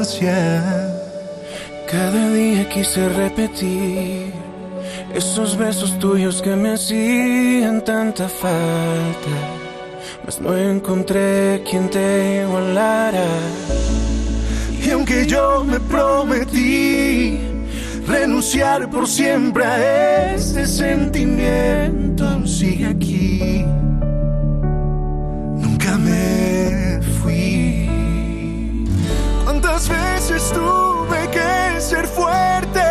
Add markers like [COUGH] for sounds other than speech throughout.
distancia. Cada día quise repetir esos besos tuyos que me hacían tanta falta, mas no encontré quien te igualara. Y aunque yo me prometí renunciar por siempre a este sentimiento, sigue aquí. Ser fuerte?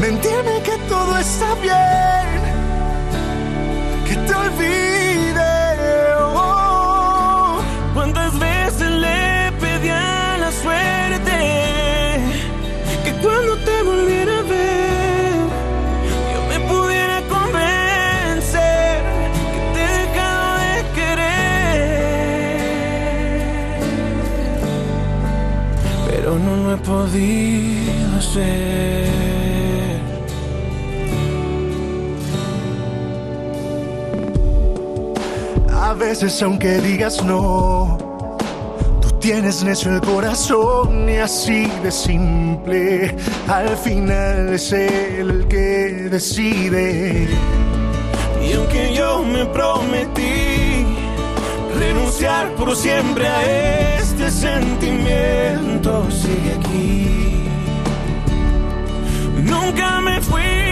Mentirme que todo está bien, que te olvide. Podido hacer. A veces aunque digas no, tú tienes necio el corazón y así de simple. Al final es él el que decide. Y aunque yo me prometí renunciar por siempre a este sentimiento, sigue aquí. Nunca me fui.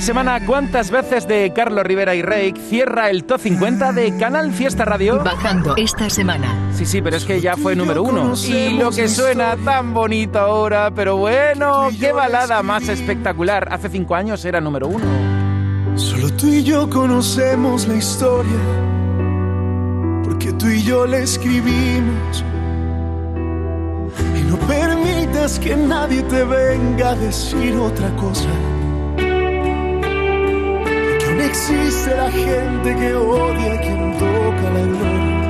Esta semana, ¿cuántas veces de Carlos Rivera y Rake cierra el Top 50 de Canal Fiesta Radio? Bajando esta semana. Sí, sí, pero es que ya fue número uno. Y lo que suena tan bonito ahora, pero bueno, qué balada más espectacular. Hace cinco años era número uno. Solo tú y yo conocemos la historia, porque tú y yo la escribimos. Y no permitas que nadie te venga a decir otra cosa. Existe la gente que odia a quien toca la gloria.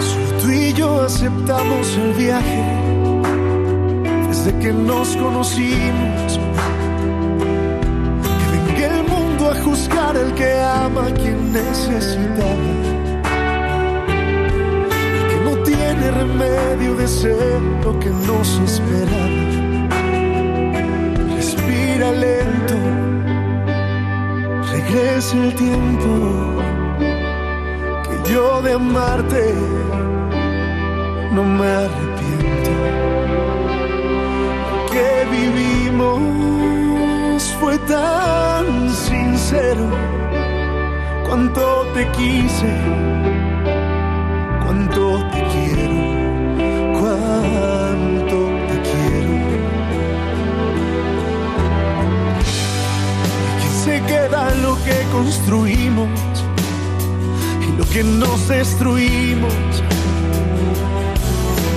Solo tú y yo aceptamos el viaje desde que nos conocimos. Que venga el mundo a juzgar al que ama a quien necesitaba. El que no tiene remedio de ser lo que nos esperaba. El tiempo. Que yo de amarte no me arrepiento que vivimos fue tan sincero. Cuánto te quise, queda lo que construimos y lo que nos destruimos.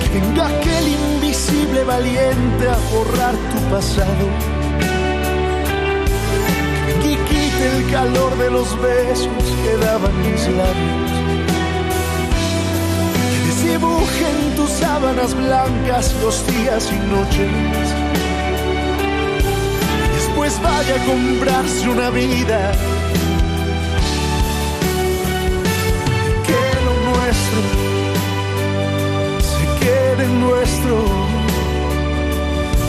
Que venga aquel invisible valiente a borrar tu pasado. Que quite el calor de los besos que daban mis labios. Que desdibuje en tus sábanas blancas los días y noches pues vaya a comprarse una vida. Que lo nuestro se quede nuestro.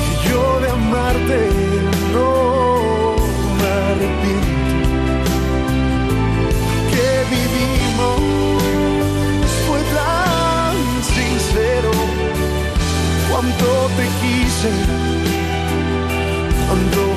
Que yo de amarte no me arrepiento. Que vivimos fue tan sincero. Cuánto te quise. cuando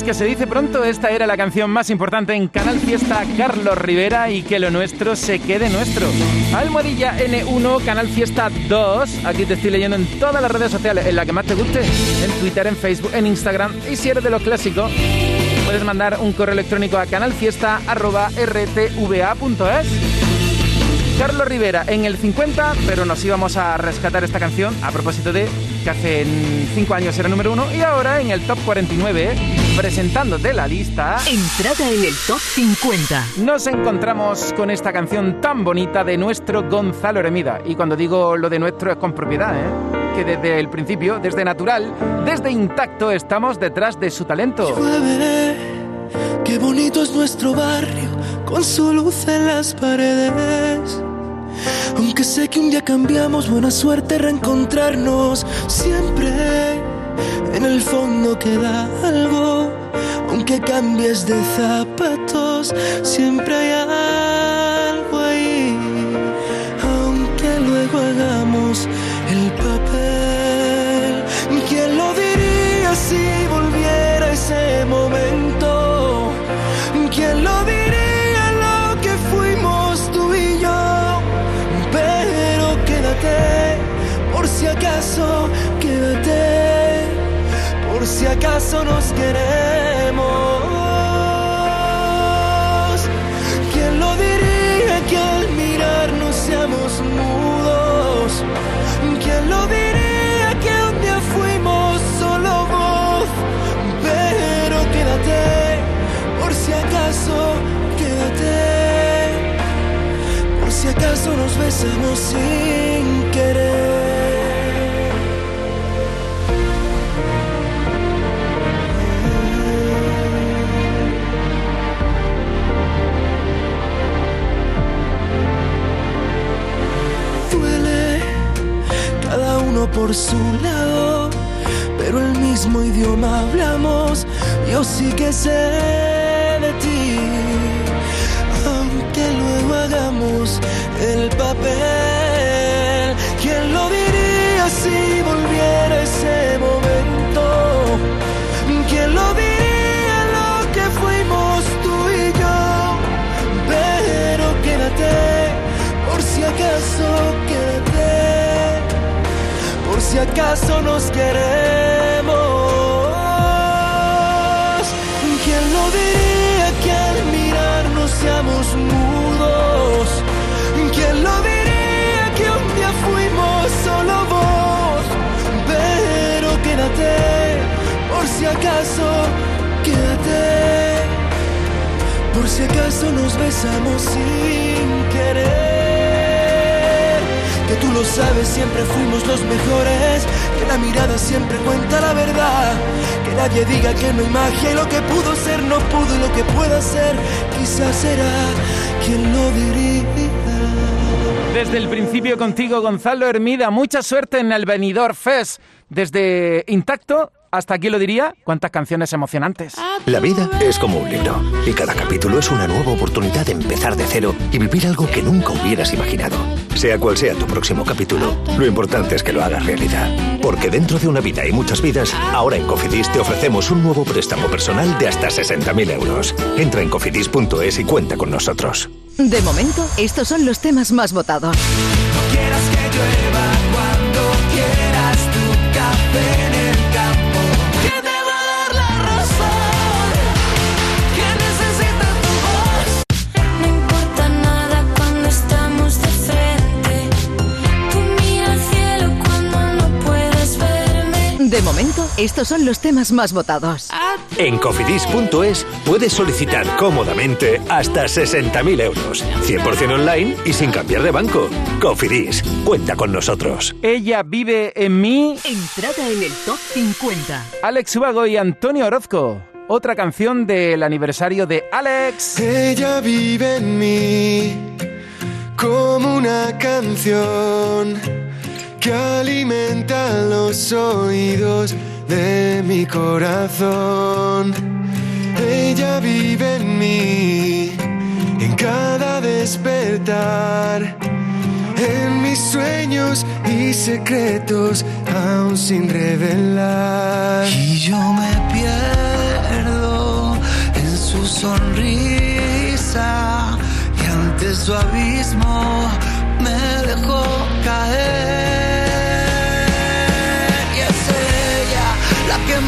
se dice pronto, esta era la canción más importante en Canal Fiesta Carlos Rivera y que lo nuestro se quede nuestro. Almohadilla N1, Canal Fiesta 2, aquí te estoy leyendo en todas las redes sociales, en la que más te guste, en Twitter, en Facebook, en Instagram y si eres de los clásicos, puedes mandar un correo electrónico a canalfiesta.rtva.es. Carlos Rivera en el 50, pero nos íbamos a rescatar esta canción a propósito de que hace 5 años era número 1 y ahora en el top 49, presentándote la lista. Entrada en el top 50. Nos encontramos con esta canción tan bonita de nuestro Gonzalo Hermida. Y cuando digo lo de nuestro es con propiedad, ¿eh? que desde el principio, desde natural, desde intacto, estamos detrás de su talento. qué bonito es nuestro barrio, con su luz en las paredes. Aunque sé que un día cambiamos, buena suerte reencontrarnos. Siempre en el fondo queda algo. Aunque cambies de zapatos, siempre hay algo ahí. Aunque luego hagamos el acaso nos queremos. ¿Quién lo diría que al mirarnos seamos mudos? ¿Quién lo diría que un día fuimos solo voz? Pero quédate, por si acaso quédate, por si acaso nos besamos sin querer. Por su lado, pero el mismo idioma hablamos, yo sí que sé de ti, aunque luego hagamos el papel, ¿quién lo diría si volviera ese si acaso nos queremos. ¿Quién lo diría que al mirarnos seamos mudos? ¿Quién lo diría que un día fuimos solo vos? Pero quédate, por si acaso, quédate. Por si acaso nos besamos sin querer que tú lo sabes, siempre fuimos los mejores, que la mirada siempre cuenta la verdad, que nadie diga que no hay magia y lo que pudo ser no pudo y lo que pueda ser quizás será quien lo diría. Desde el principio contigo, Gonzalo Hermida, mucha suerte en el venidor Fest. Desde Intacto hasta aquí lo diría, cuántas canciones emocionantes. La vida es como un libro y cada capítulo es una nueva oportunidad de empezar de cero y vivir algo que nunca hubieras imaginado. Sea cual sea tu próximo capítulo, lo importante es que lo hagas realidad. Porque dentro de una vida y muchas vidas, ahora en Cofidis te ofrecemos un nuevo préstamo personal de hasta 60.000 euros. Entra en cofidis.es y cuenta con nosotros. De momento, estos son los temas más votados. No quieras que llueva cuando quieras tu café De momento, estos son los temas más votados. En cofidis.es puedes solicitar cómodamente hasta 60.000 euros. 100% online y sin cambiar de banco. Cofidis, cuenta con nosotros. Ella vive en mí. Entrada en el top 50. Alex Ubago y Antonio Orozco. Otra canción del aniversario de Alex. Ella vive en mí como una canción que alimenta los oídos de mi corazón. Ella vive en mí, en cada despertar, en mis sueños y secretos aún sin revelar. Y yo me pierdo en su sonrisa y ante su abismo me dejó caer.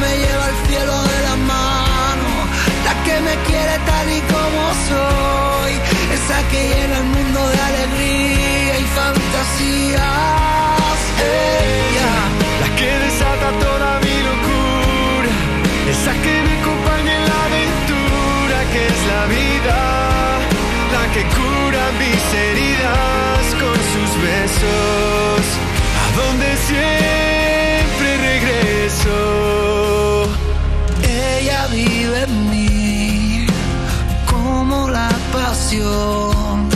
Me lleva al cielo de la mano, la que me quiere tal y como soy, esa que llena el mundo de alegría y fantasías. Ella, la que desata toda mi locura, esa que me acompaña en la aventura que es la vida, la que cura mis heridas con sus besos, a donde siempre regreso. Vive en mí como la pasión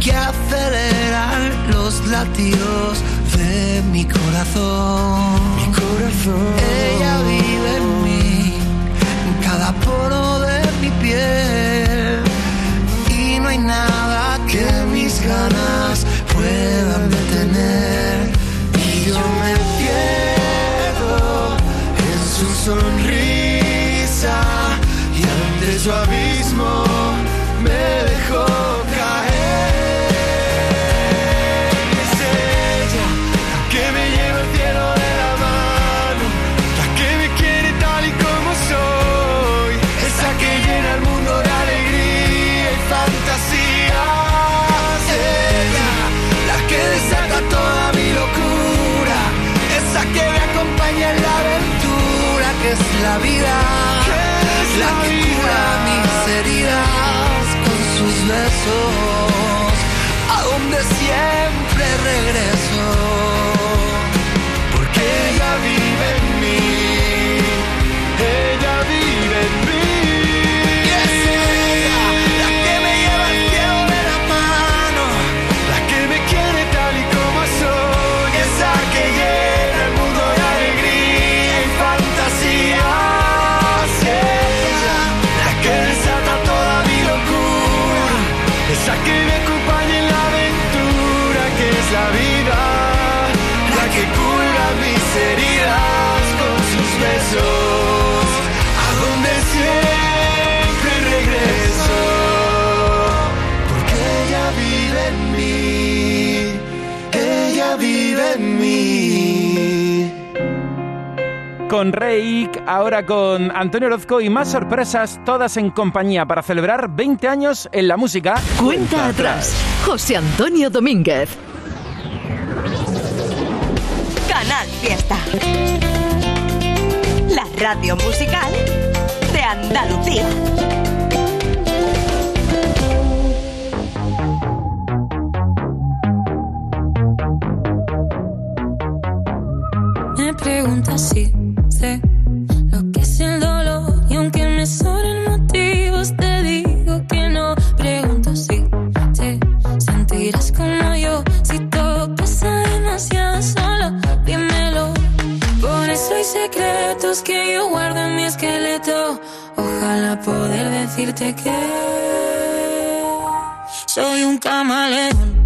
que acelera los latidos de mi corazón. Mi corazón. Ella vive en mí, en cada poro de mi piel. Y no hay nada que mis ganas la que cura mis heridas con sus besos, a donde siempre regreso. Con Reik, ahora con Antonio Orozco y más sorpresas, todas en compañía para celebrar 20 años en la música. Cuenta atrás. José Antonio Domínguez. Canal Fiesta. La radio musical de Andalucía. Me preguntas si secretos que yo guardo en mi esqueleto. Ojalá poder decirte que soy un camaleón.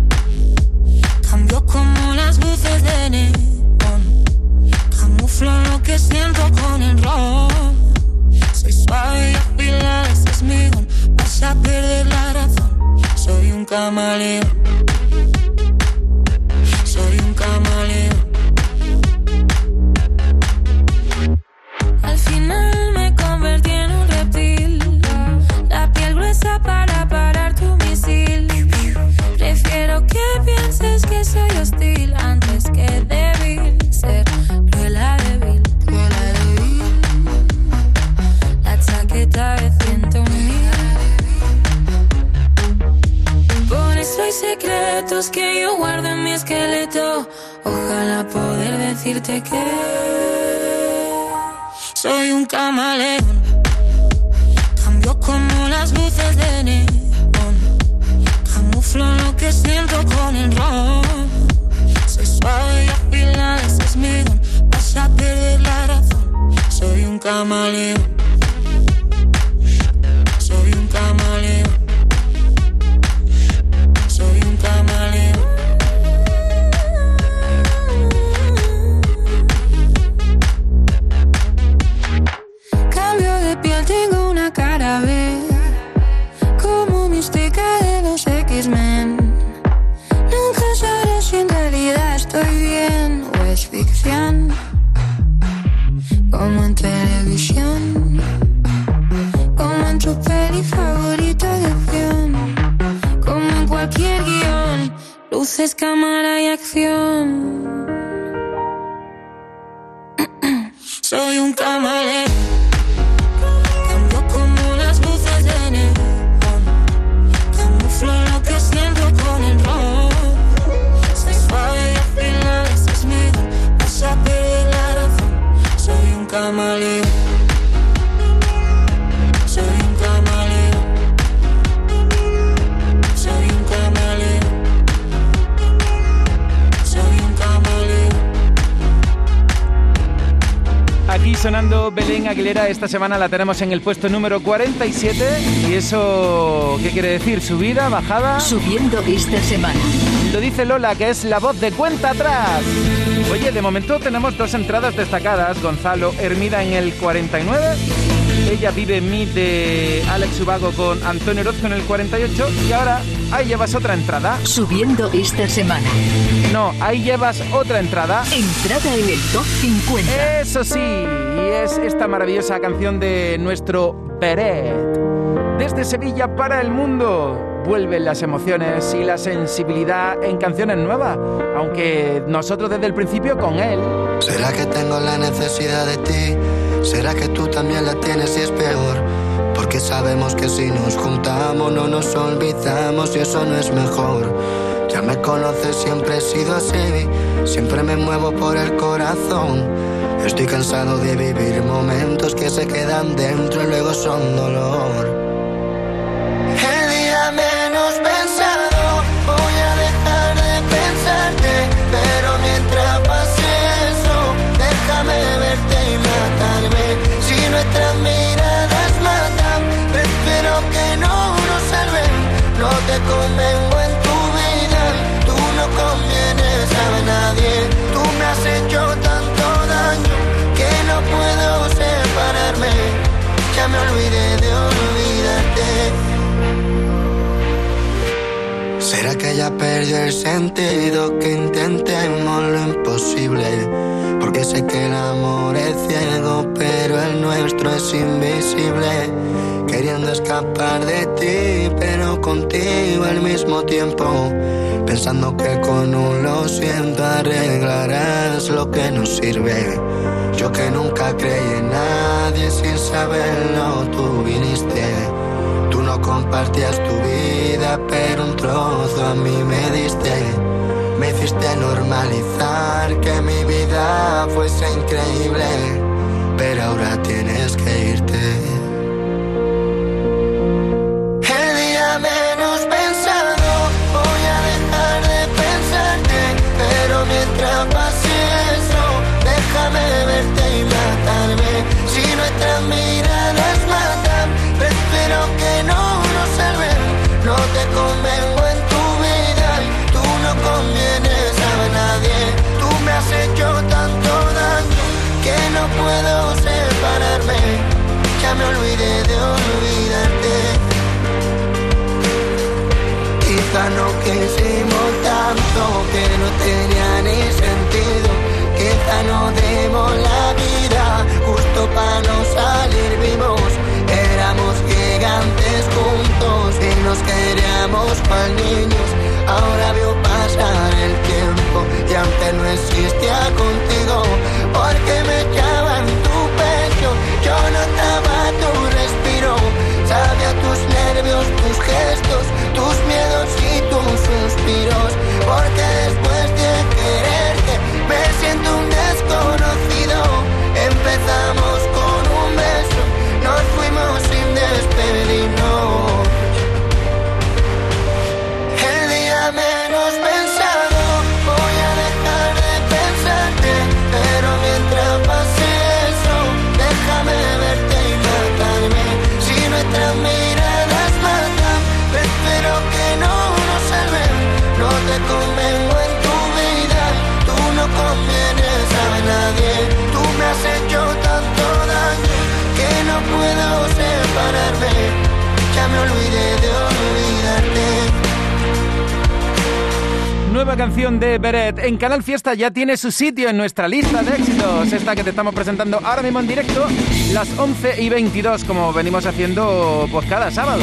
Aguilera, esta semana la tenemos en el puesto número 47. ¿Y eso qué quiere decir? ¿Subida, bajada? Subiendo esta semana. Lo dice Lola, que es la voz de cuenta atrás. Oye, de momento tenemos dos entradas destacadas. Gonzalo Hermida en el 49. Ella vive en mí de Alex Ubago con Antonio Orozco en el 48. Y ahora ahí llevas otra entrada. Subiendo esta semana. No, ahí llevas otra entrada. Entrada en el top 50. Eso sí, y es esta maravillosa canción de nuestro Peret. Desde Sevilla para el mundo. Vuelven las emociones y la sensibilidad en canciones nuevas, aunque nosotros desde el principio con él. ¿Será que tengo la necesidad de ti? ¿Será que tú también la tienes y es peor? Porque sabemos que si nos juntamos no nos olvidamos y eso no es mejor. Ya me conoces, siempre he sido así, siempre me muevo por el corazón. Estoy cansado de vivir momentos que se quedan dentro y luego son dolor. El día menos pensado voy a dejar de pensarte, pero mientras pase eso, déjame verte y matarme. Si nuestras te convengo en tu vida, tú no convienes a nadie. Tú me has hecho tanto daño que no puedo separarme. Ya me olvidé de olvidarte. ¿Será que ya perdió el sentido que intentemos lo imposible? Porque sé que el amor es ciego, pero el nuestro es invisible. Escapar de ti, pero contigo al mismo tiempo. Pensando que con un lo siento arreglarás lo que nos sirve. Yo que nunca creí en nadie sin saberlo, tú viniste. Tú no compartías tu vida, pero un trozo a mí me diste. Me hiciste normalizar que mi vida fuese increíble, pero ahora tienes que irte. No demos la vida justo para no salir vivos. Éramos gigantes juntos y nos queríamos cual niños. Ahora veo pasar el tiempo y aunque no existía contigo, porque me nueva canción de Beret en Canal Fiesta ya tiene su sitio en nuestra lista de éxitos. Esta que te estamos presentando ahora mismo en directo, las 11 y 22, como venimos haciendo pues cada sábado.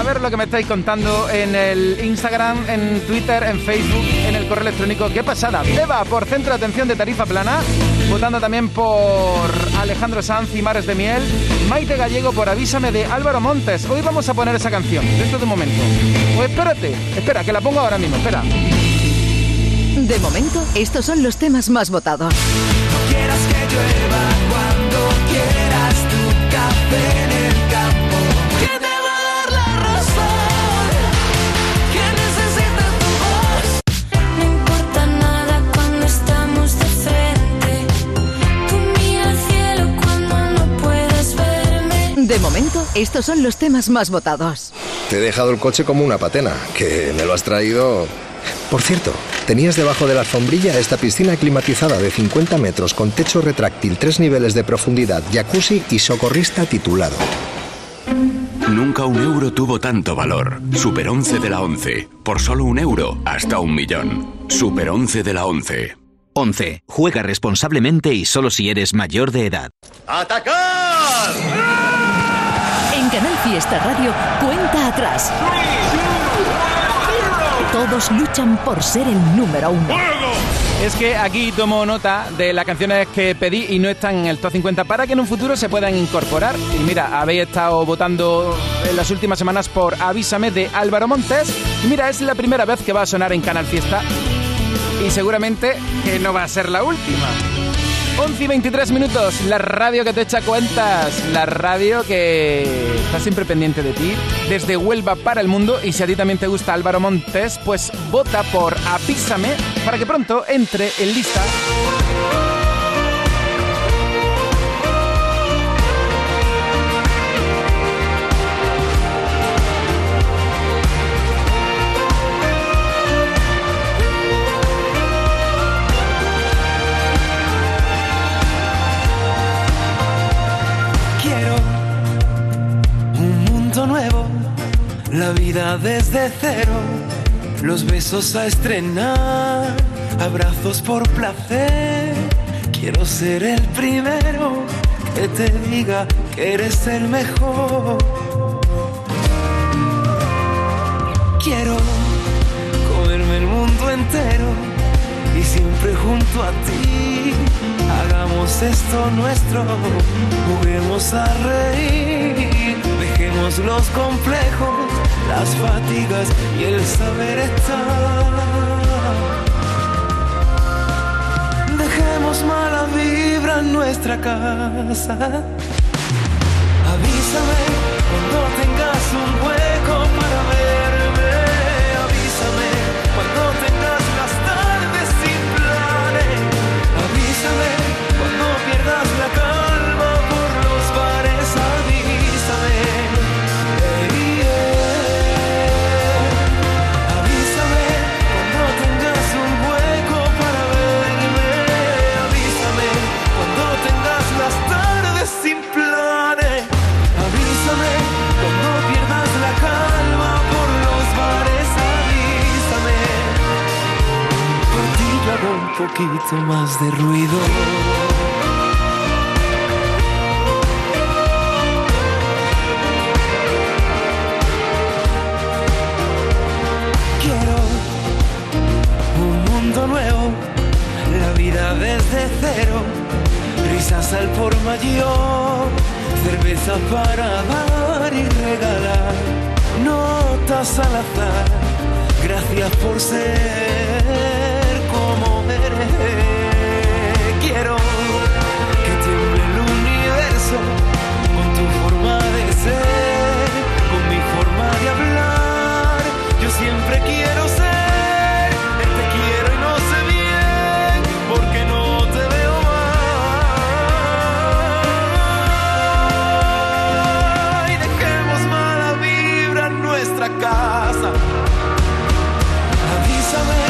A ver lo que me estáis contando en el Instagram, en Twitter, en Facebook, en el correo electrónico. ¿Qué pasada? Beba por Centro de Atención de Tarifa Plana, votando también por Alejandro Sanz y Mares de Miel, Maite Gallego por Avísame de Álvaro Montes. Hoy vamos a poner esa canción, dentro de un momento. Pues espérate, espera, que la pongo ahora mismo, espera. De momento, estos son los temas más votados. Quieras que llueva cuando quieras tu café momento, estos son los temas más votados. Te he dejado el coche como una patena, que me lo has traído... Por cierto, tenías debajo de la alfombrilla esta piscina climatizada de 50 metros con techo retráctil, tres niveles de profundidad, jacuzzi y socorrista titulado. Nunca un euro tuvo tanto valor. Super 11 de la 11. Por solo un euro, hasta un millón. Super 11 de la 11. 11. Juega responsablemente y solo si eres mayor de edad. ¡Atacar! Canal Fiesta Radio, cuenta atrás. Todos luchan por ser el número uno. Es que aquí tomo nota de las canciones que pedí y no están en el top 50 para que en un futuro se puedan incorporar. Y mira, habéis estado votando en las últimas semanas por Avísame de Álvaro Montes. Mira, es la primera vez que va a sonar en Canal Fiesta. Y seguramente que no va a ser la última. 11 y 23 minutos, la radio que te echa cuentas, la radio que está siempre pendiente de ti, desde Huelva para el mundo. Y si a ti también te gusta Álvaro Montes, pues vota por Avísame para que pronto entre en lista. Mundo nuevo, la vida desde cero, los besos a estrenar, abrazos por placer. Quiero ser el primero que te diga que eres el mejor. Quiero comerme el mundo entero y siempre junto a ti. Hagamos esto nuestro, juguemos a reír, dejemos los complejos, las fatigas y el saber estar. Dejemos mala vibra en nuestra casa. Avísame cuando tengas un hueco para verme. Poquito más de ruido. Quiero un mundo nuevo, la vida desde cero, risas al por mayor, cerveza para dar y regalar, notas al azar, gracias por ser. Quiero que tiemble el universo con tu forma de ser, con mi forma de hablar. Yo siempre quiero ser, te quiero y no sé bien, porque no te veo más. Y dejemos mala vibra en nuestra casa. Avísame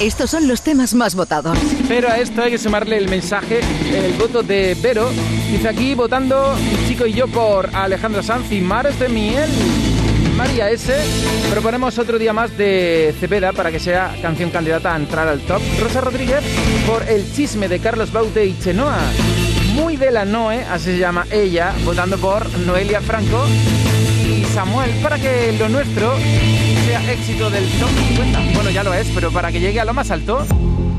Estos son los temas más votados. Pero a esto hay que sumarle el mensaje, el voto de Vero. Dice aquí votando mi chico y yo por Alejandro Sanz y Mares de Miel. María S. Proponemos otro día más de Cepeda para que sea canción candidata a entrar al top. Rosa Rodríguez por El chisme de Carlos Baute y Chenoa. Muy de la Noe, así se llama ella, votando por Noelia Franco Samuel para que lo nuestro sea éxito del top 50. Bueno, ya lo es, pero para que llegue a lo más alto,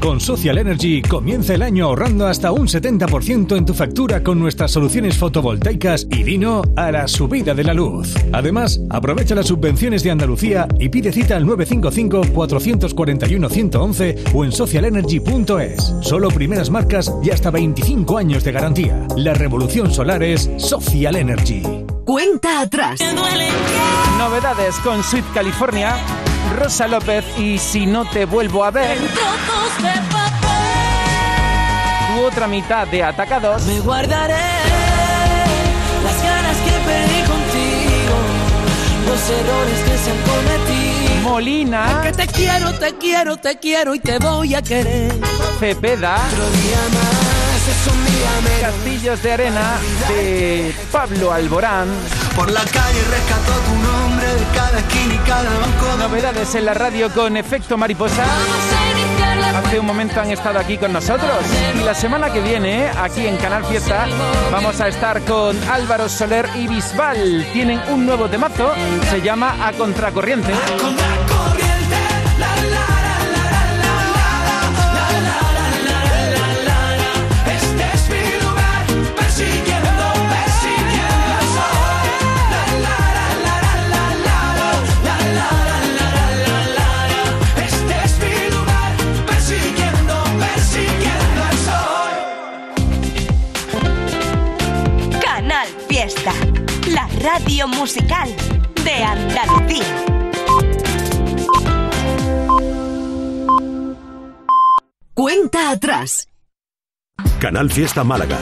Con Social Energy comienza el año ahorrando hasta un 70% en tu factura con nuestras soluciones fotovoltaicas y vino a la subida de la luz. Además, aprovecha las subvenciones de Andalucía y pide cita al 955-441-111 o en socialenergy.es. Solo primeras marcas y hasta 25 años de garantía. La revolución solar es Social Energy. Cuenta atrás. novedades con Sweet California, Rosa López y Si no te vuelvo a ver, Trozos de papel. tu otra mitad de Atacados, Me guardaré las ganas que perdí contigo, los errores que se han cometido. Molina, Que te quiero, te quiero, te quiero y te voy a querer. Cepeda, Otro día más, Castillos de Arena de Pablo Alborán, Por la calle rescató tu nombre de cada esquina y cada banco. novedades en la radio con efecto mariposa. Hace un momento han estado aquí con nosotros y la semana que viene, aquí en Canal Fiesta, vamos a estar con Álvaro Soler y Bisbal. Tienen un nuevo temazo, se llama A Contracorriente. Radio musical de Andalucía. Cuenta atrás. Canal Fiesta Málaga.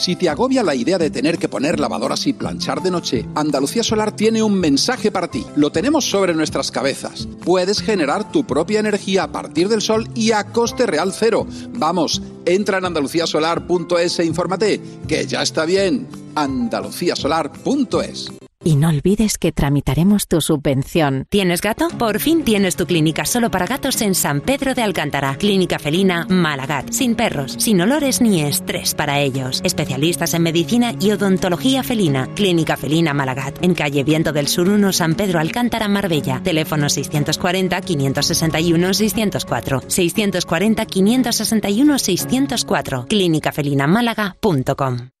Si te agobia la idea de tener que poner lavadoras y planchar de noche, Andalucía Solar tiene un mensaje para ti. Lo tenemos sobre nuestras cabezas. Puedes generar tu propia energía a partir del sol y a coste real cero. Vamos, entra en andaluciasolar.es e infórmate, que ya está bien. andaluciasolar.es Y no olvides que tramitaremos tu subvención. ¿Tienes gato? Por fin tienes tu clínica solo para gatos en San Pedro de Alcántara. Clínica felina Malagat. Sin perros, sin olores ni estrés para ellos. Especialistas en medicina y odontología felina. Clínica felina Malagat. En calle Viento del Sur 1, San Pedro Alcántara, Marbella. Teléfono 640-561-604. 640-561-604. clínicafelinamálaga.com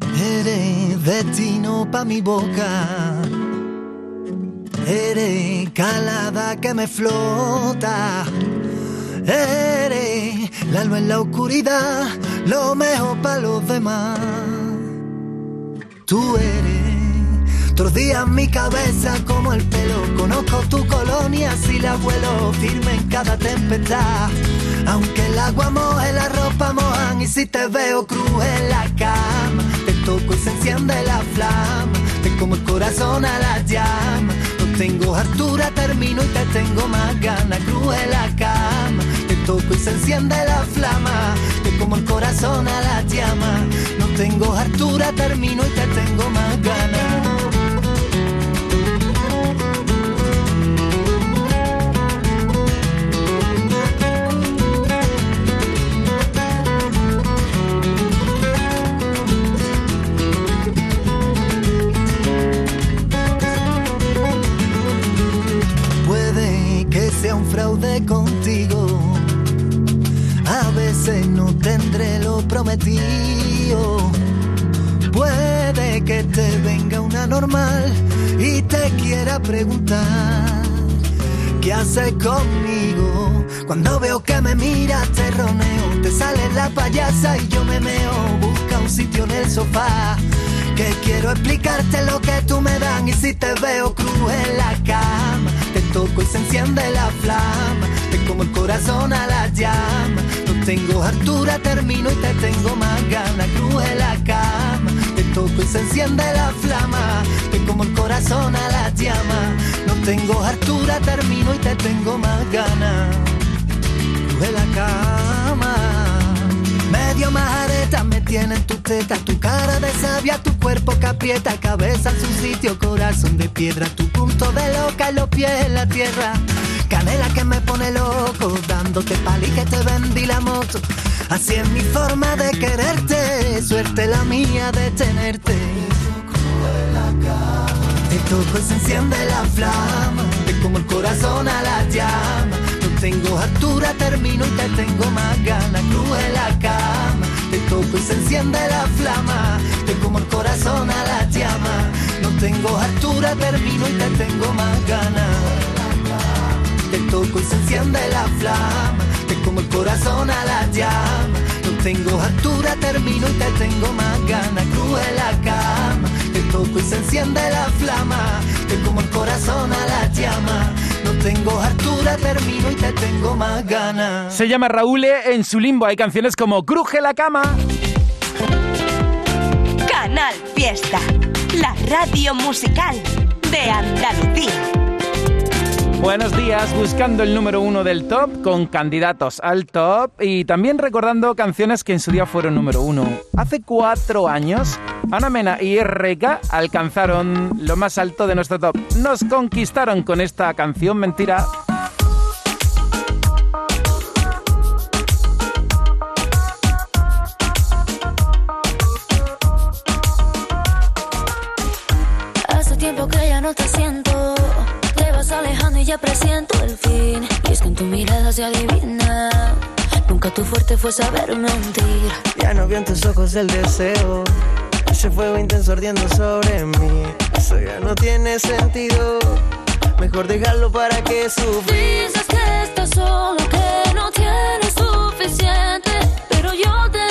Eres destino pa' mi boca. Eres calada que me flota. Eres la luz en la oscuridad, lo mejor para los demás. Tú eres todos días mi cabeza como el pelo. Conozco tu colonia si la vuelo firme en cada tempestad. Aunque el agua moje, la ropa mojan y si te veo cruz en la cama, toco y se enciende la flama. Te como el corazón a la llama. No tengo hartura, termino y te tengo más ganas. Cruz en la cama, te toco y se enciende la flama. Te como el corazón a la llama. No tengo hartura, termino y te tengo más ganas. Fraude contigo. A veces no tendré lo prometido. Puede que te venga una normal y te quiera preguntar qué haces conmigo. Cuando veo que me miras te roneo, te sale la payasa y yo me meo. Busca un sitio en el sofá que quiero explicarte lo que tú me dan y si te veo cruz en la toco y se enciende la flama. Te como el corazón a la llama. No tengo altura termino y te tengo más ganas cruz en la cama. Te toco y se enciende la flama. Te como el corazón a la llama. No tengo altura termino y te tengo más ganas cruz en la cama Medio majareta me tiene en tu teta, tu cara de sabia, tu cuerpo que aprieta, cabeza en su sitio, corazón de piedra, tu punto de loca y los pies en la tierra. Canela que me pone loco, dándote pali que te vendí la moto. Así es mi forma de quererte, suerte la mía de tenerte. Te toco y se enciende la flama, te como el corazón a la llama tengo altura, termino y te tengo más ganas. Cruz en la cama, te toco y se enciende la flama. Te como el corazón a la llama. No tengo altura, termino y te tengo más ganas. Te toco y se enciende la flama. Te como el corazón a la llama. No tengo altura, termino y te tengo más ganas. Cruz en la cama, te toco y se enciende la flama. Te como el corazón a la llama no tengo altura, termino y te tengo más ganas. Se llama Raúl en su limbo. Hay canciones como Cruje la cama. Canal Fiesta, la radio musical de Andalucía. Buenos días, buscando el número uno del top con candidatos al top y también recordando canciones que en su día fueron número uno. Hace cuatro años, Ana Mena y RK alcanzaron lo más alto de nuestro top. Nos conquistaron con esta canción mentira. Hace tiempo que ya no te siento alejando y ya presiento el fin. Y es que en tu mirada se adivina. Nunca tu fuerte fue saber mentir. Ya no vi en tus ojos el deseo. Ese fuego intenso ardiendo sobre mí. Eso ya no tiene sentido. Mejor dejarlo para que sufra. Dices que estás solo, que no tienes suficiente. Pero yo te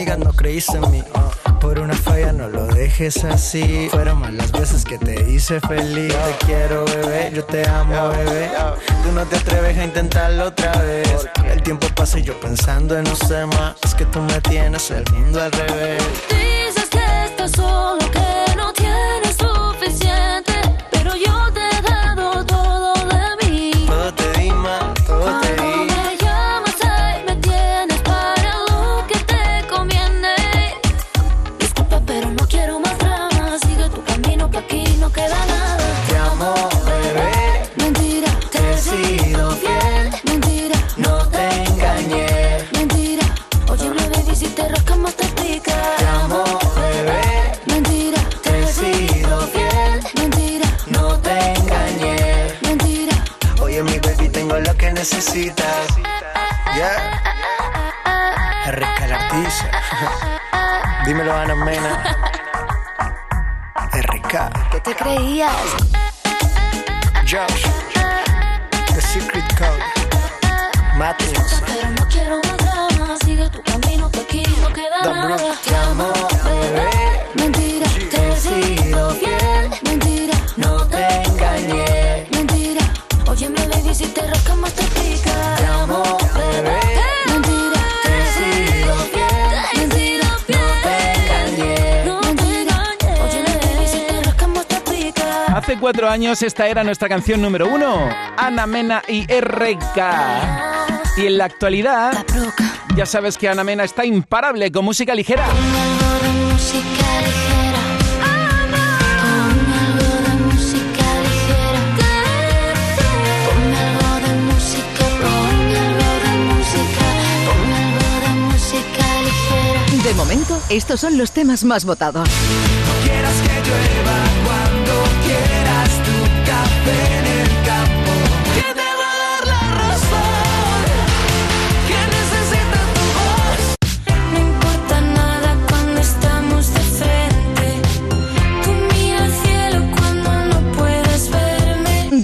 amigas, no creíste en mí. Por una falla no lo dejes así. Fueron más las veces que te hice feliz. Te quiero, bebé, yo te amo, bebé. Tú no te atreves a intentarlo otra vez. El tiempo pasa y yo pensando en los demás. Es que tú me tienes el mundo al revés. Dices que estás solo, Mena. RK. ¿Qué te creías? Josh. The Secret Code. Matthews. Pero no quiero más drama. Sigue tu camino, que aquí no queda nada. Te amo, cuatro años esta era nuestra canción número uno, Ana Mena y RK. Y en la actualidad, ya sabes que Ana Mena está imparable con música ligera. De momento, estos son los temas más votados. quieras que llueva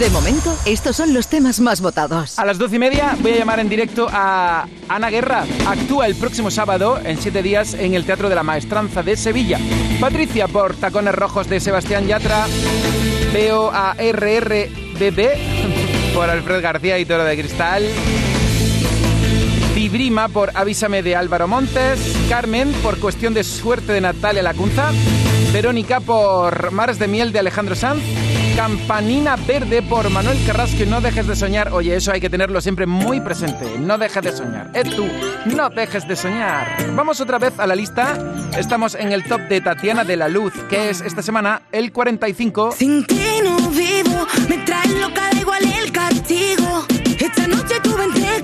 De momento, estos son los temas más votados. A las doce y media voy a llamar en directo a Ana Guerra. Actúa el próximo sábado, en siete días, en el Teatro de la Maestranza de Sevilla. Patricia por Tacones Rojos de Sebastián Yatra. Veo a [LAUGHS] por Alfred García y Toro de Cristal. Vibrima por Avísame de Álvaro Montes. Carmen por Cuestión de Suerte de Natalia Lacunza. Verónica por Mares de Miel de Alejandro Sanz. Campanina Verde por Manuel Carrasco y No dejes de soñar. Oye, eso hay que tenerlo siempre muy presente. No dejes de soñar. Eh, tú, no dejes de soñar. Vamos otra vez a la lista. Estamos en el top de Tatiana de la Luz, que es esta semana el 45. Sin ti no vivo, me loca, igual el castigo. Esta noche tú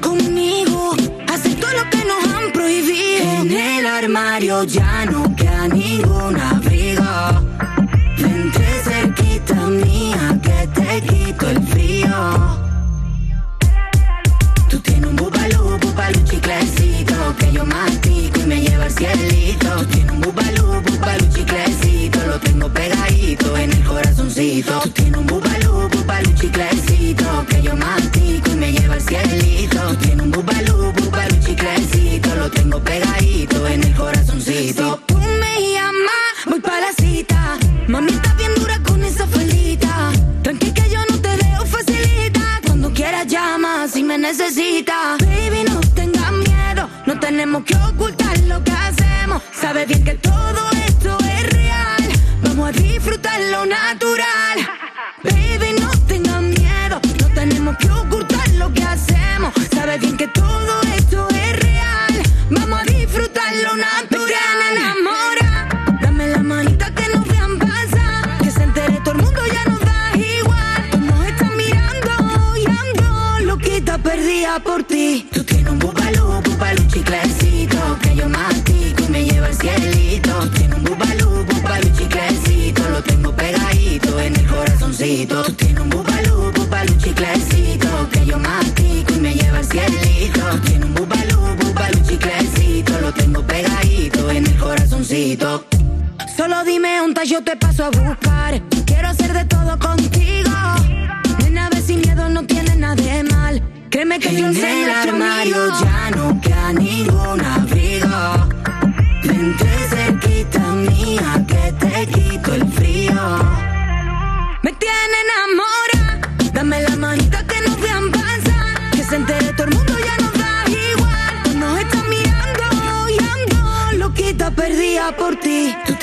conmigo, lo que nos han prohibido. En el armario ya no queda abrigo. Quito el frío. Tú tienes un bubalú, bubalú chiclecito que yo mastico y me lleva al cielito. Tú tienes un bubalú, bubalú chiclecito, lo tengo pegadito en el corazoncito. Tú tienes un bubalú, bubalú chiclecito que yo mastico y me lleva al cielito. Tú tienes un bubalú, bubalú chiclecito, lo tengo pegadito en el corazoncito. Me necesitas. Baby, no tengas miedo. No tenemos que ocultar lo que hacemos. Sabes bien que todo esto es real. Vamos a disfrutar lo natural. Dime un yo te paso a buscar. Quiero hacer de todo contigo. Nena, ve sin miedo, no tiene nada de mal. Créeme que yo En sé el armario ya no queda ningún abrigo. Vente cerquita mía que te quito el frío. Me tiene enamora. Dame la manita que nos vean pasar. Que se entere todo el mundo, ya nos da igual. Nos están mirando y ando loquita perdida por ti. Tú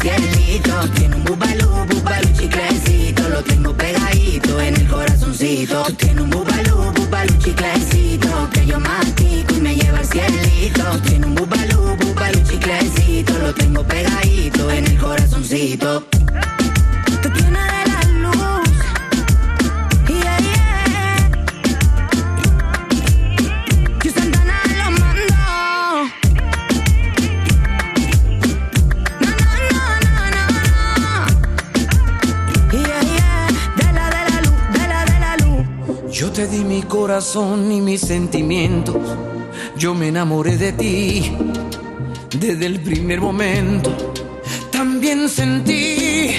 tienes un bubalú, bubalú chiclecito. Lo tengo pegadito en el corazoncito. Tú tienes un bubalú, bubalú chiclecito. Que yo mastico y me lleva al cielito. Tú tienes un bubalú, bubalú chiclecito. Lo tengo pegadito en el corazoncito. Te mi corazón y mis sentimientos. Yo me enamoré de ti desde el primer momento. También sentí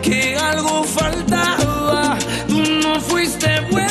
que algo faltaba. Tú no fuiste buena,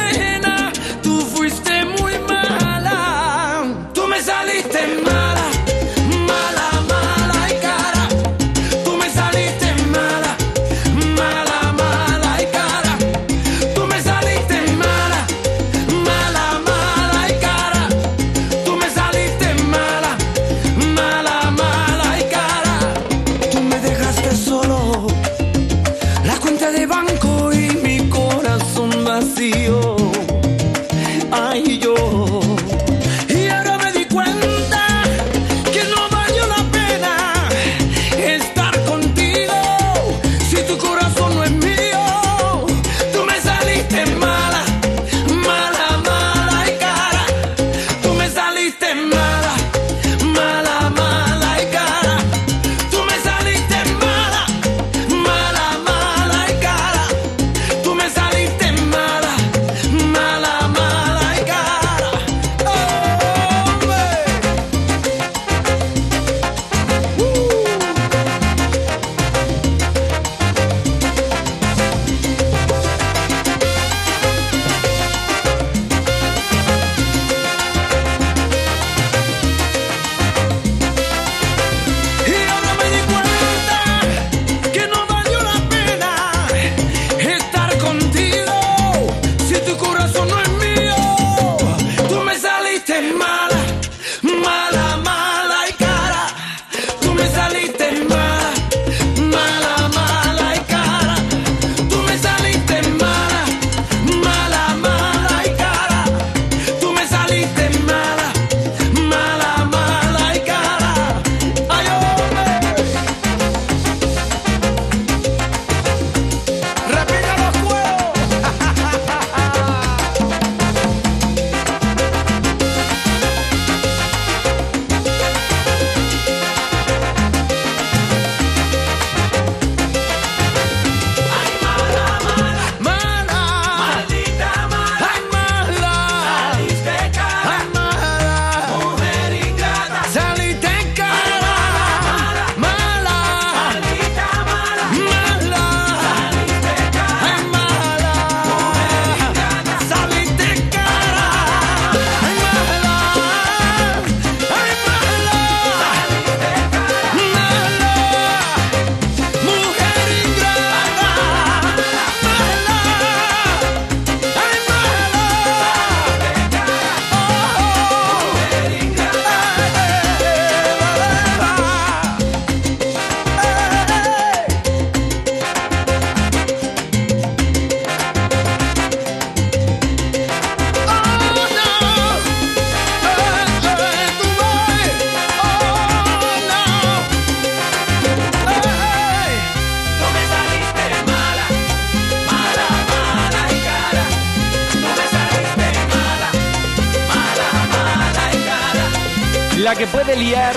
La que puede liar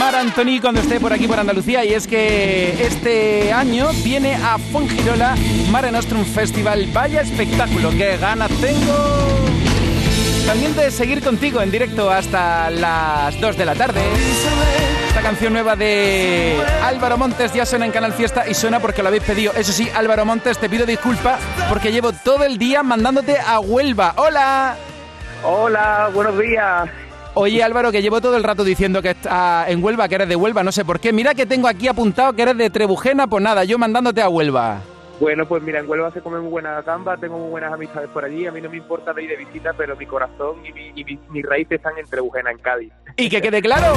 Mar Antoni cuando esté por aquí por Andalucía y es que este año viene a Fongirola Mare Nostrum Festival. Vaya espectáculo, qué ganas tengo. También de seguir contigo en directo hasta las 2 de la tarde. Esta canción nueva de Álvaro Montes ya suena en Canal Fiesta y suena porque lo habéis pedido. Eso sí, Álvaro Montes, te pido disculpas porque llevo todo el día mandándote a Huelva. ¡Hola! Hola, buenos días. Oye Álvaro, que llevo todo el rato diciendo que está en Huelva, que eres de Huelva, no sé por qué. Mira que tengo aquí apuntado que eres de Trebujena, pues nada, yo mandándote a Huelva. Bueno, pues mira, en Huelva se come muy buena gamba, tengo muy buenas amistades por allí, a mí no me importa de ir de visita, pero mi corazón y, mi, y mi- mis raíces están en Trebujena, en Cádiz. Y que quede claro.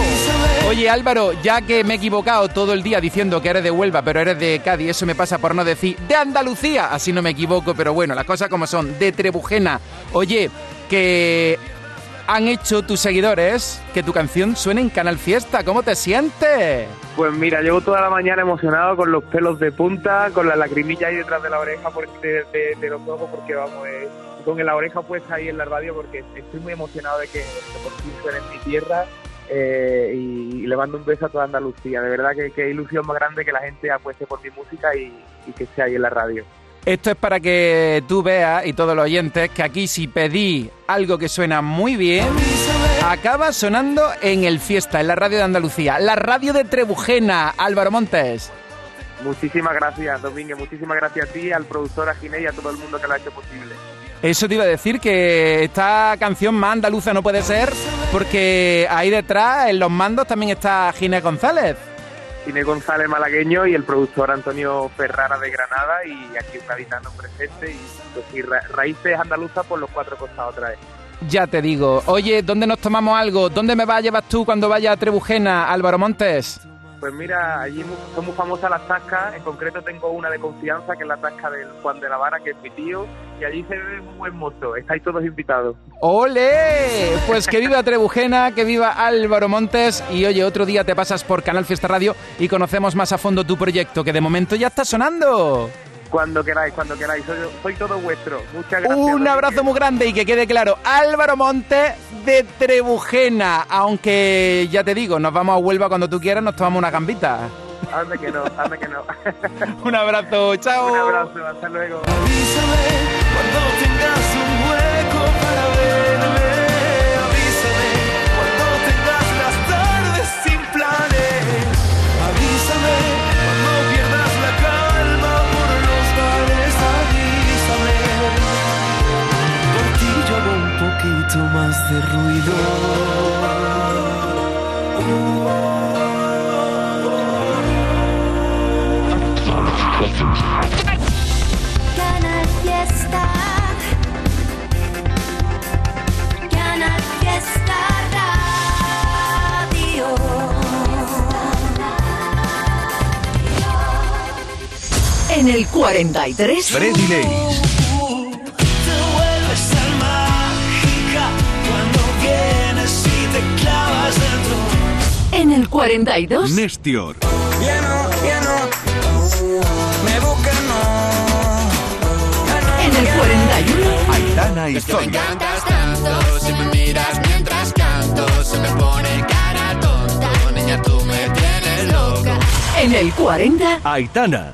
Oye Álvaro, ya que me he equivocado todo el día diciendo que eres de Huelva, pero eres de Cádiz, eso me pasa por no decir de Andalucía, así no me equivoco, pero bueno, las cosas como son, de Trebujena. Oye, que han hecho tus seguidores que tu canción suene en Canal Fiesta, ¿cómo te sientes? Pues mira, llevo toda la mañana emocionado con los pelos de punta, con la lagrimilla ahí detrás de la oreja, por, de, los ojos, porque vamos, eh, con la oreja puesta ahí en la radio, porque estoy muy emocionado de que, por fin suene en mi tierra. eh, y, y le mando un beso a toda Andalucía. De verdad que qué ilusión más grande que la gente apueste por mi música y, y que esté ahí en la radio. Esto es para que tú veas y todos los oyentes que aquí si pedí algo que suena muy bien, acaba sonando en el Fiesta, en la radio de Andalucía, la radio de Trebujena, Álvaro Montes. Muchísimas gracias, Domínguez. Muchísimas gracias a ti, al productor, a Ginés y a todo el mundo que lo ha hecho posible. Eso te iba a decir que esta canción más andaluza no puede ser porque ahí detrás, en los mandos, también está Ginés González. Ginés González malagueño y el productor Antonio Ferrara de Granada y aquí un gaditano presente y pues ra- raíces andaluzas por los cuatro costados otra vez. Ya te digo. Oye, ¿dónde nos tomamos algo? ¿Dónde me vas a llevar tú cuando vaya a Trebujena, Álvaro Montes? Pues mira, allí son muy famosas las tascas, en concreto tengo una de confianza que es la tasca del Juan de la Vara, que es mi tío, y allí se bebe muy buen mozo, estáis todos invitados. ¡Ole! Pues que viva Trebujena, que viva Álvaro Montes y oye, otro día te pasas por Canal Fiesta Radio y conocemos más a fondo tu proyecto, que de momento ya está sonando. Cuando queráis, cuando queráis, soy, soy todo vuestro. Muchas gracias. Un abrazo muy grande y que quede claro, Álvaro Montes de Trebujena, aunque ya te digo, nos vamos a Huelva cuando tú quieras, nos tomamos una gambita. Anda que no, anda que no. [LAUGHS] Un abrazo, chao. Un abrazo, hasta luego. Avísame cuando tengas un hueco para verme. Poquito más de ruido. Canal Fiesta. Canal Fiesta Radio. En el 43. Freddy Leis. En el 42. Nestior. Ya no, ya no. Me buscan, no. En el 41. Aitana y Me Zoe. encantas tanto, si me miras mientras canto, se me pone cara tonta. Niña, tú me tienes loca. En el 40. Aitana.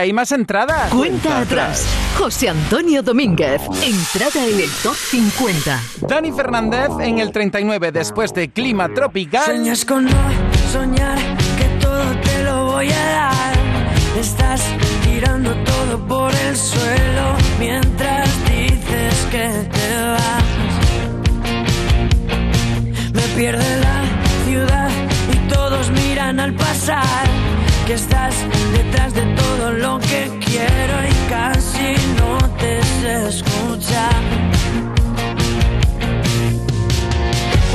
Hay más entradas. Cuenta atrás. José Antonio Domínguez. Entrada en el top 50. Dani Fernández en el 39 después de Clima Tropical. Sueñas con no soñar que todo te lo voy a dar. Estás tirando todo por el suelo mientras dices que te vas. Me pierde la ciudad y todos miran al pasar que estás detrás de todo lo que quiero y casi no te sé escuchar.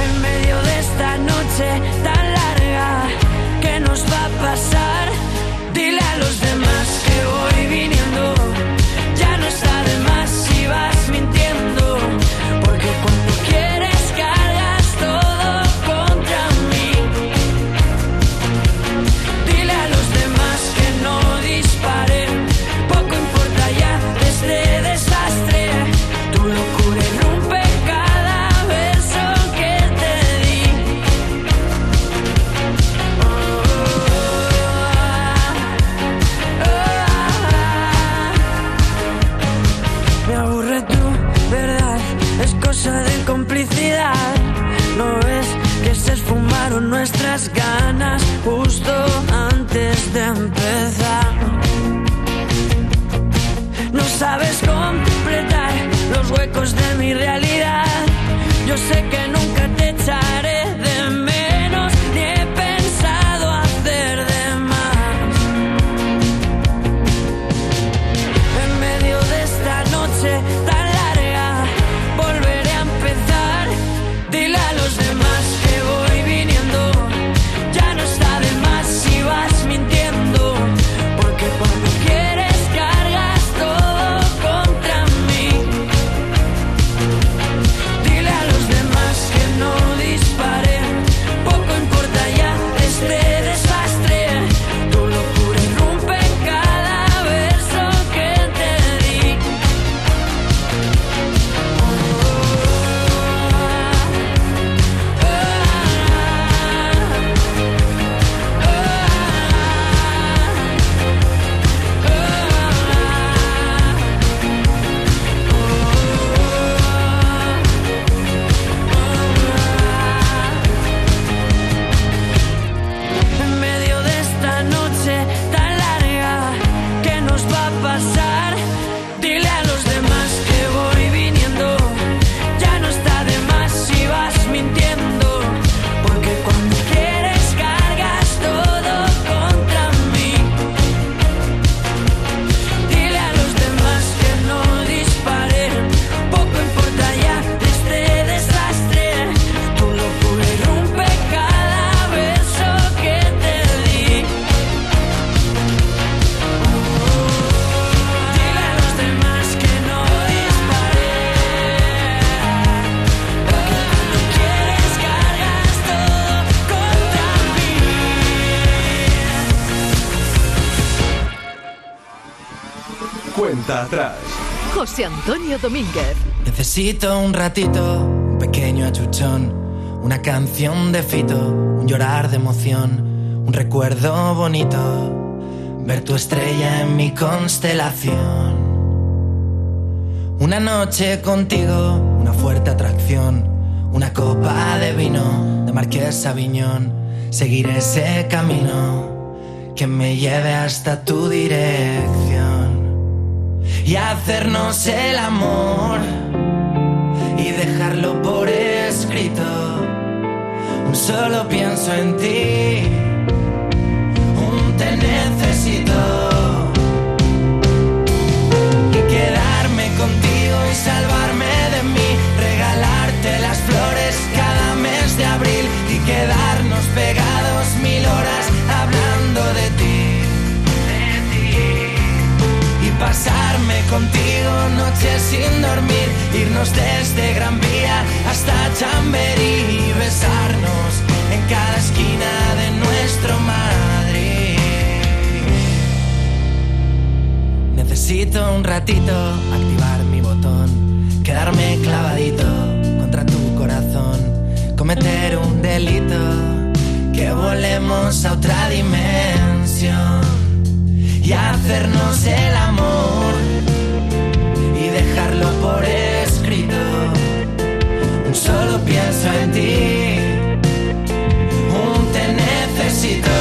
En medio de esta noche tan larga, ¿qué nos va a pasar? Dile a los demás que voy viniendo, atrás. José Antonio Domínguez. Necesito un ratito, un pequeño achuchón, una canción de fito, un llorar de emoción, un recuerdo bonito, ver tu estrella en mi constelación. Una noche contigo, una fuerte atracción, una copa de vino de Marqués Aviñón, seguir ese camino que me lleve hasta tu dirección y hacernos el amor y dejarlo por escrito. Un solo pienso en ti, un te necesito pasarme contigo noches sin dormir, irnos desde Gran Vía hasta Chamberí y besarnos en cada esquina de nuestro Madrid. Necesito un ratito activar mi botón, quedarme clavadito contra tu corazón, cometer un delito, que volemos a otra dimensión y hacer dejarlo por escrito. Solo pienso en ti, un te necesito.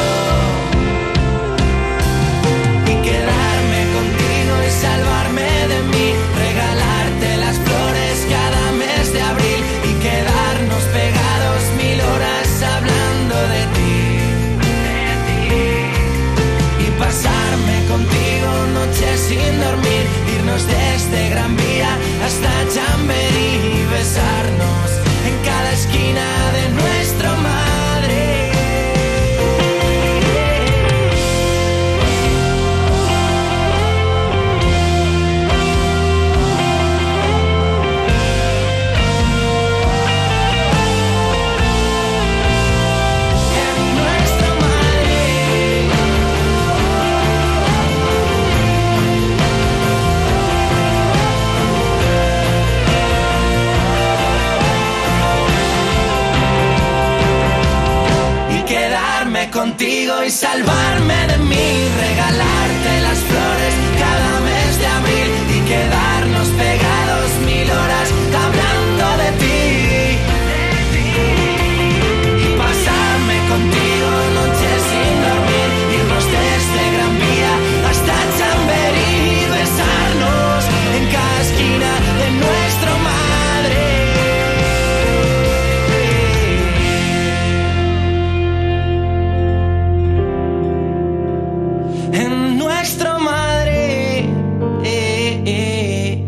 Y quedarme contigo y salvarme de mí, regalarte las flores cada mes de abril y quedarnos pegados mil horas hablando de ti. De ti. Y pasarme contigo noches sin dormir, irnos de y salvarme de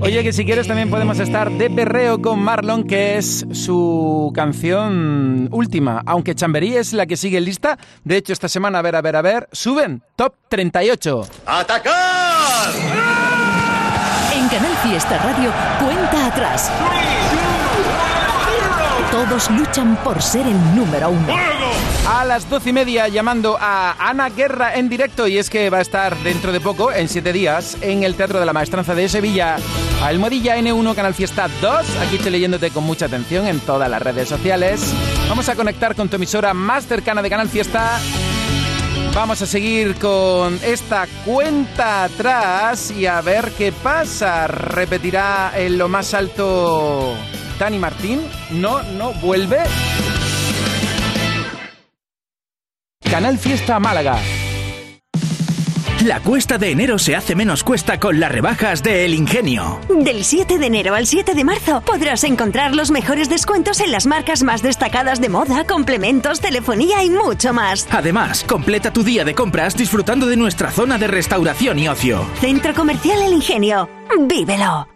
Oye, que si quieres también podemos estar de perreo con Marlon, que es su canción última. Aunque Chamberí es la que sigue lista. De hecho, esta semana, a ver, a ver, a ver, suben top 38. ¡Atacar! En Canal Fiesta Radio, cuenta atrás. Todos luchan por ser el número uno. A las doce y media llamando a Ana Guerra en directo y es que va a estar dentro de poco, en siete días, en el Teatro de la Maestranza de Sevilla. Almohadilla N1 Canal Fiesta 2. Aquí estoy leyéndote con mucha atención en todas las redes sociales. Vamos a conectar con tu emisora más cercana de Canal Fiesta. Vamos a seguir con esta cuenta atrás y a ver qué pasa. ¿Repetirá en lo más alto Dani Martín? No, no vuelve. Canal Fiesta Málaga. La cuesta de enero se hace menos cuesta con las rebajas de El Ingenio. Del 7 de enero al 7 de marzo podrás encontrar los mejores descuentos en las marcas más destacadas de moda, complementos, telefonía y mucho más. Además, completa tu día de compras disfrutando de nuestra zona de restauración y ocio. Centro Comercial El Ingenio. ¡Vívelo!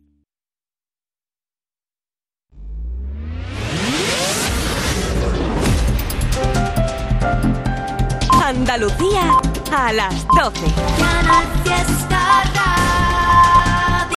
Andalucía a las 12. Canal Fiesta